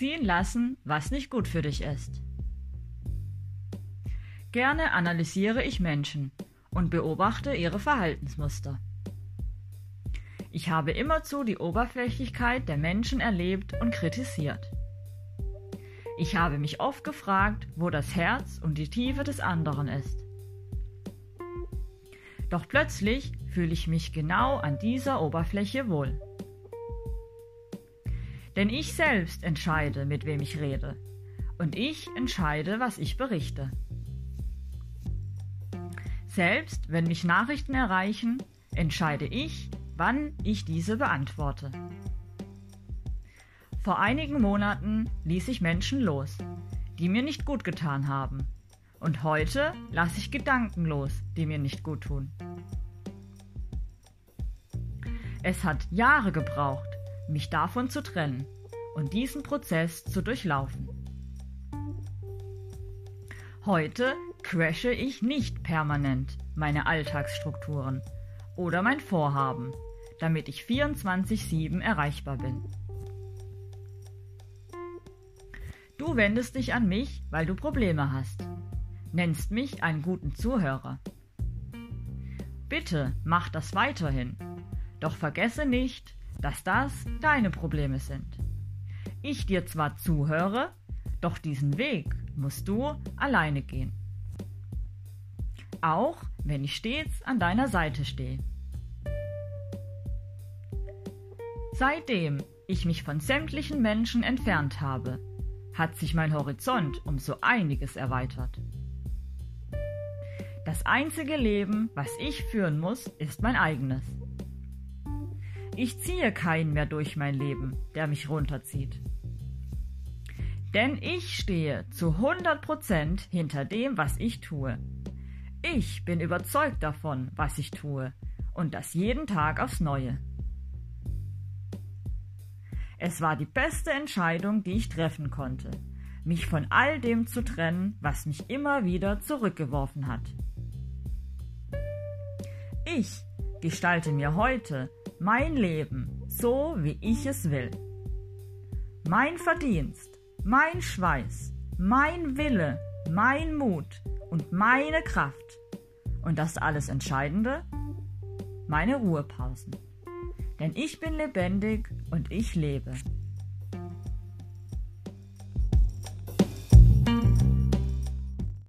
ziehen lassen, was nicht gut für dich ist. Gerne analysiere ich Menschen und beobachte ihre Verhaltensmuster. Ich habe immerzu die Oberflächlichkeit der Menschen erlebt und kritisiert. Ich habe mich oft gefragt, wo das Herz und die Tiefe des anderen ist. Doch plötzlich fühle ich mich genau an dieser Oberfläche wohl. Denn ich selbst entscheide, mit wem ich rede. Und ich entscheide, was ich berichte. Selbst wenn mich Nachrichten erreichen, entscheide ich, wann ich diese beantworte. Vor einigen Monaten ließ ich Menschen los, die mir nicht gut getan haben. Und heute lasse ich Gedanken los, die mir nicht gut tun. Es hat Jahre gebraucht, mich davon zu trennen und diesen Prozess zu durchlaufen. Heute crashe ich nicht permanent meine Alltagsstrukturen oder mein Vorhaben, damit ich 24-7 erreichbar bin. Du wendest dich an mich, weil du Probleme hast. Nennst mich einen guten Zuhörer. Bitte mach das weiterhin. Doch vergesse nicht, dass das deine Probleme sind. Ich dir zwar zuhöre, doch diesen Weg musst du alleine gehen. Auch wenn ich stets an deiner Seite stehe. Seitdem ich mich von sämtlichen Menschen entfernt habe, hat sich mein Horizont um so einiges erweitert. Das einzige Leben, was ich führen muss, ist mein eigenes. Ich ziehe keinen mehr durch mein Leben, der mich runterzieht. Denn ich stehe zu 100% hinter dem, was ich tue. Ich bin überzeugt davon, was ich tue, und das jeden Tag aufs Neue. Es war die beste Entscheidung, die ich treffen konnte, mich von all dem zu trennen, was mich immer wieder zurückgeworfen hat. Ich gestalte mir heute mein Leben so, wie ich es will. Mein Verdienst, mein Schweiß, mein Wille, mein Mut und meine Kraft. Und das alles Entscheidende? Meine Ruhepausen denn ich bin lebendig und ich lebe.